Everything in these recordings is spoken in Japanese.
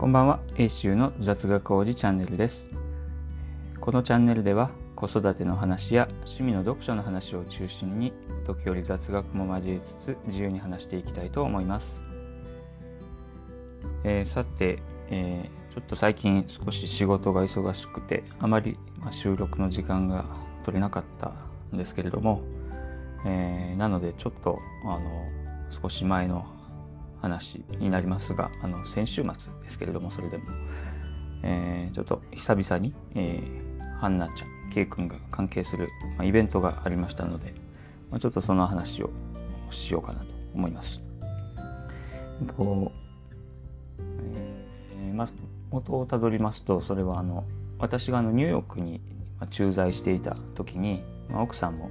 こんばんは、英州の雑学王子チャンネルです。このチャンネルでは子育ての話や趣味の読書の話を中心に時折雑学も交えつつ自由に話していきたいと思います。えーさて、えーちょっと最近少し仕事が忙しくてあまり収録の時間が取れなかったんですけれども、えーなのでちょっとあの少し前の話になりますがあの先週末ですけれどもそれでも、えーちょっと久々に、えー、ハンナちゃん K 君が関係する、まあ、イベントがありましたので、まあ、ちょっとその話をしようかなと思います。こうえーまあ、元をたどりますとそれはあの私があのニューヨークにまあ駐在していた時に、まあ、奥さんも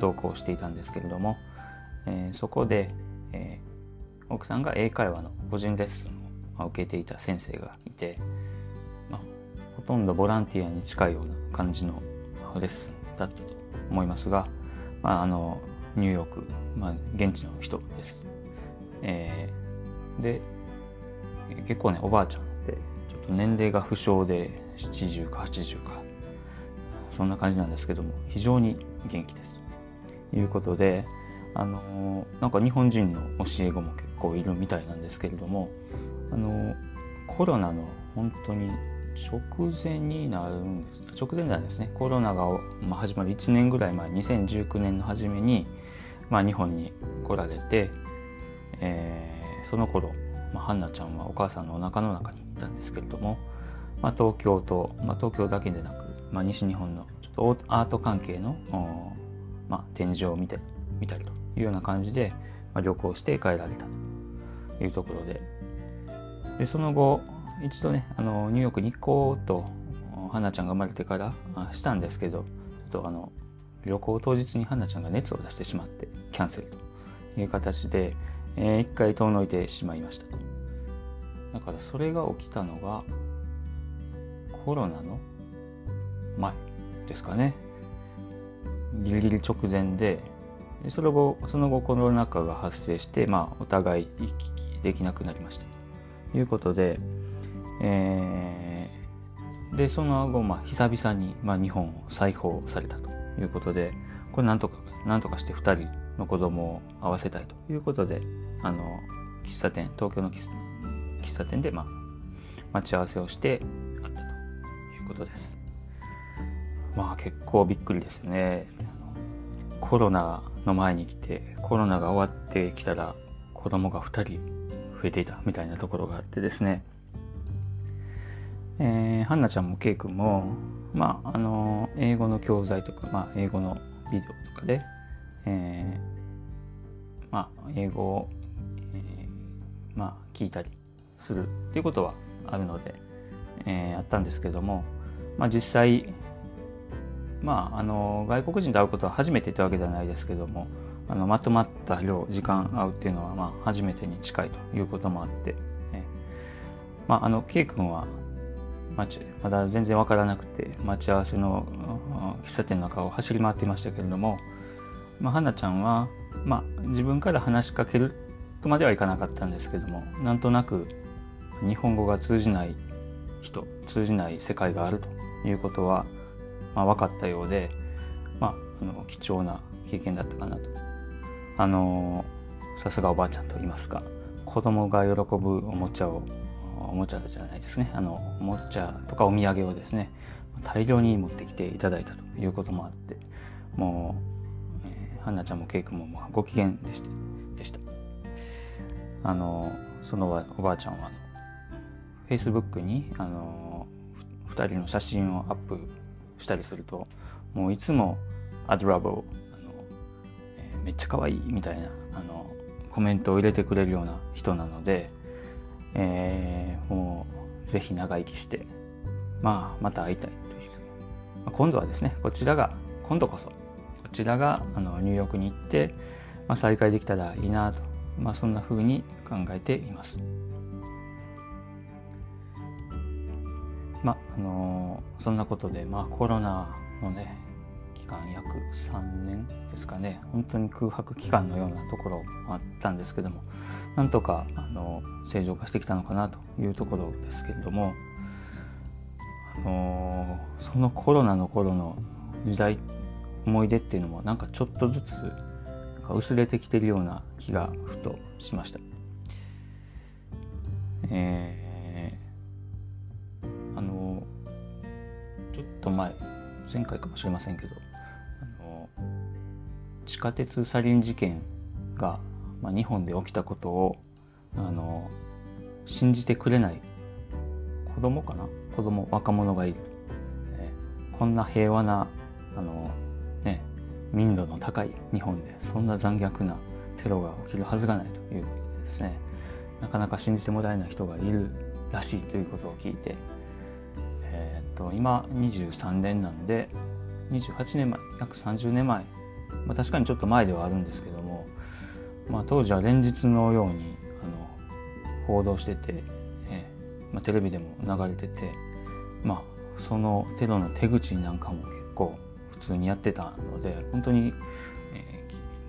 同行していたんですけれども、えーそこで、えー奥さんが英会話の個人レッスンを受けていた先生がいて、まあ、ほとんどボランティアに近いような感じのレッスンだったと思いますが、まあ、あのニューヨーク、まあ、現地の人です。えーで結構ねおばあちゃんでちょっと年齢が不詳で70か80かそんな感じなんですけども非常に元気です。ということであのなんか日本人の教え子も結構いるみたいなんですけれどもあのコロナの本当に直前になるんです。直前なんですね。コロナが、まあ、始まる1年ぐらい前2019年の初めに、まあ、日本に来られて、えーその頃、まあ、ハンナちゃんはお母さんのお腹の中にいたんですけれども、まあ、東京と、まあ、東京だけでなく、まあ、西日本のちょっとアート関係の、まあ、展示を見て見たりというような感じで、まあ、旅行して帰られたというところで。でその後一度ねあのニューヨークに行こうとハナちゃんが生まれてからしたんですけどちょっとあの旅行当日にハナちゃんが熱を出してしまってキャンセルという形で、えー一回遠のいてしまいました。だからそれが起きたのがコロナの前ですかね。ギリギリ直前でその後その後コロナ禍が発生して、まあ、お互い行き来できなくなりました。ということで、えーでその後、まあ、久々に、まあ、日本を再訪されたということでこれなんとかなんとかして2人の子供を会わせたいということであの喫茶店東京の喫茶店で、まあ、待ち合わせをして会ったということです。まあ結構びっくりですね。コロナの前に来てコロナが終わってきたら子供が2人増えていたみたいなところがあってですね。えー、ハンナちゃんもケイ君も、まあ、あの英語の教材とか、まあ、英語のビデオとかで、えーまあ、英語を、えーまあ、聞いたりするっていうことはあるので、えーあったんですけども、まあ、実際、まあ、あの外国人と会うことは初めてってわけではないですけどもあのまとまった量時間会うっていうのは、まあ、初めてに近いということもあって、えーまあ、あの K 君はまだ全然わからなくて待ち合わせの喫茶店の中を走り回っていましたけれども、まあ、花ちゃんは、まあ、自分から話しかけるとまではいかなかったんですけどもなんとなく日本語が通じない人通じない世界があるということは、まあ、分かったようで、まあ、あの貴重な経験だったかなと。あのさすがおばあちゃんと言いますか。子供が喜ぶおもちゃをおもちゃじゃないですね。あのおもちゃとかお土産をですね大量に持ってきていただいたということもあってもう、えー、ハンナちゃんもケイ君ももうご機嫌でした。でした。あのそのおばあちゃんはフェイスブックにあの2人の写真をアップしたりするともういつも「アドラボー」あの、えーめっちゃ可愛いみたいなあのコメントを入れてくれるような人なので、えーもうぜひ長生きして、まあ、また会いたいという、まあ今度はですねこちらが今度こそこちらがあのニューヨークに行って、まあ、再会できたらいいなと、まあ、そんな風に考えています。まああのそんなことで、まあ、コロナのね期間約3年ですかね本当に空白期間のようなところもあったんですけどもなんとかあの正常化してきたのかなというところですけれども、あのそのコロナの頃の時代思い出っていうのもなんかちょっとずつなんか薄れてきてるような気がふとしました。えー、ちょっと前前回かもしれませんけどあの地下鉄サリン事件が、まあ、日本で起きたことをあの信じてくれない子供かな？子供若者がいる、えこんな平和なあの、ね、民度の高い日本でそんな残虐なテロが起きるはずがないというですね。なかなか信じてもらえない人がいるらしいということを聞いてと今23年なんで28年前約30年前、まあ、確かにちょっと前ではあるんですけども、まあ、当時は連日のようにあの報道してて、えーまあ、テレビでも流れてて、まあ、そのテロの手口なんかも結構普通にやってたので本当に、え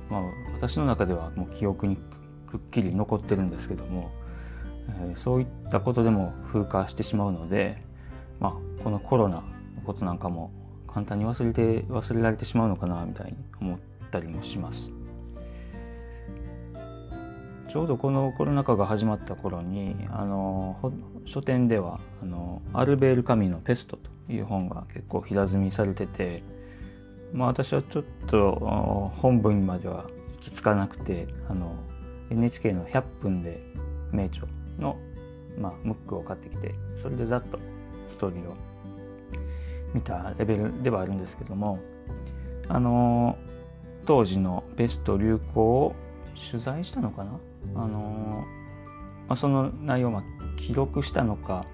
ーまあ、私の中ではもう記憶にくっきり残ってるんですけども、えー、そういったことでも風化してしまうのでまあ、このコロナのことなんかも簡単に忘れて忘れられてしまうのかなみたいに思ったりもします。ちょうどこのコロナ禍が始まった頃にあの書店ではあのアルベール・カミの「ペスト」という本が結構平積みされてて、まあ、私はちょっと本文までは行き着かなくてあの NHK の「100分で名著の」まあ、ムックを買ってきてそれでざっとストーリーを。見たレベルではあるんですけどもあの当時のベスト流行を取材したのかな？あの、まあ、その内容を記録したのか、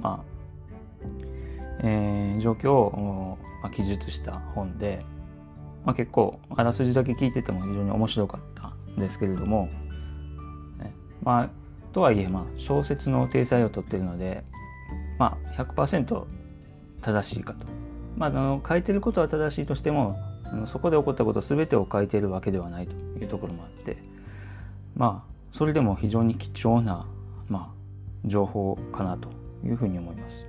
まあえー、状況を、まあ、記述した本で、まあ、結構あらすじだけ聞いてても非常に面白かったんですけれども、ね、まあとはいえ、まあ、小説の体裁をとっているのでまあ、100%正しいかと。まあ、あの書いてることは正しいとしてもあのそこで起こったこと全てを書いているわけではないというところもあってまあそれでも非常に貴重な、まあ、情報かなというふうに思います。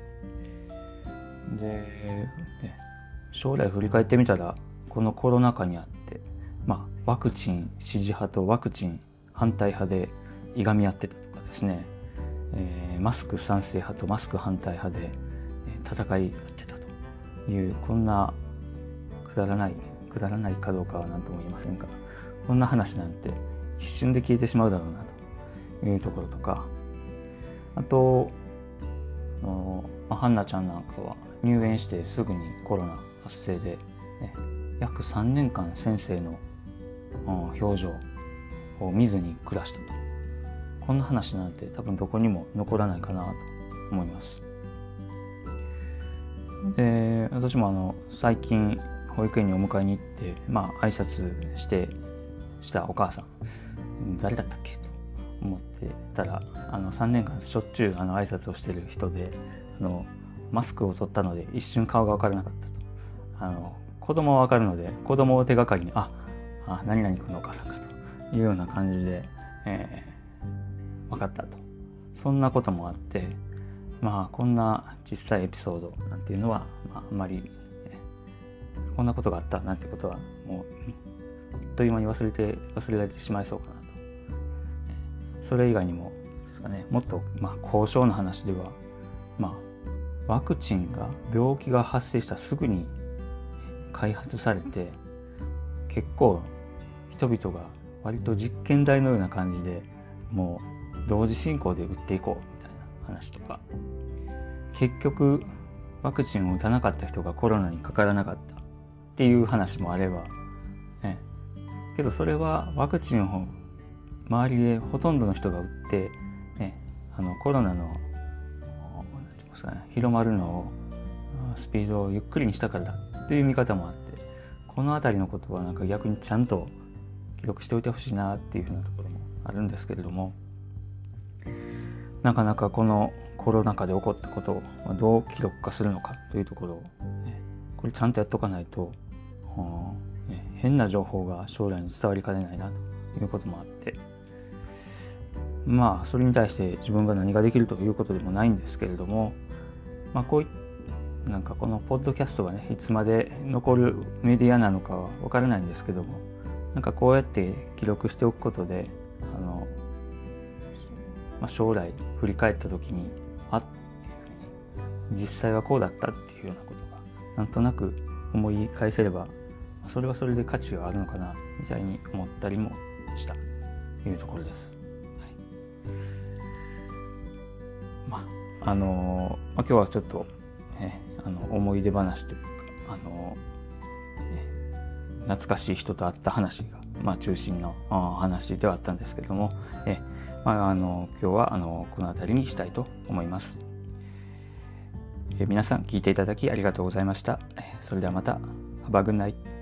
で、ね、将来振り返ってみたらこのコロナ禍にあって、まあ、ワクチン支持派とワクチン反対派でいがみ合ってたとかですねえー、マスク賛成派とマスク反対派で、戦い合ってたというこんなくだらないくだらないかどうかは何とも言いませんがこんな話なんて一瞬で消えてしまうだろうなというところとかあとまあ、ハンナちゃんなんかは入園してすぐにコロナ発生で、ね、約3年間先生の、表情を見ずに暮らしたと。こんな話なんて多分どこにも残らないかなと思います。で私もあの最近保育園にお迎えに行ってまあ挨拶してしたお母さん。誰だったっけ？と思ってたらあの3年間しょっちゅうあの挨拶をしてる人であのマスクを取ったので一瞬顔が分からなかったと。あの子供は分かるので子供を手がかりにああ何々君のお母さんかと。いうような感じで、えー分かったと。そんなこともあってまあこんな小さいエピソードなんていうのは、まあ、あんまりこんなことがあったなんてことはもうあっという間に忘れて忘れられてしまいそうかなと。それ以外にもですかねもっとまあ交渉の話ではまあワクチンが病気が発生したすぐに開発されて結構人々が割と実験台のような感じでもう同時進行で打っていこうみたいな話とか。結局ワクチンを打たなかった人がコロナにかからなかったっていう話もあれば、ね、けどそれはワクチンを周りでほとんどの人が打って、ね、あのコロナの広まるのをスピードをゆっくりにしたからだという見方もあってこの辺りのことはなんか逆にちゃんと記録しておいてほしいなっていうふうなところもあるんですけれども。なかなかこのコロナ禍で起こったことをどう記録化するのかというところを、ね、これちゃんとやっとかないと変な情報が将来に伝わりかねないなということもあってまあそれに対して自分が何ができるということでもないんですけれどもまあこういなんかこのポッドキャストがねいつまで残るメディアなのかは分からないんですけどもなんかこうやって記録しておくことで、まあ、将来振り返った時にあっていうふうに実際はこうだったっていうようなことがなんとなく思い返せればそれはそれで価値があるのかなみたいに思ったりもしたというところです。はい、まああのまあ、今日はちょっと、ね、あの思い出話というかあの、懐かしい人と会った話が、まあ、中心の話ではあったんですけども、えまあ、あの今日はあのこの辺りにしたいと思います。え皆さん聞いていただきありがとうございました。それではまた。Have a good night.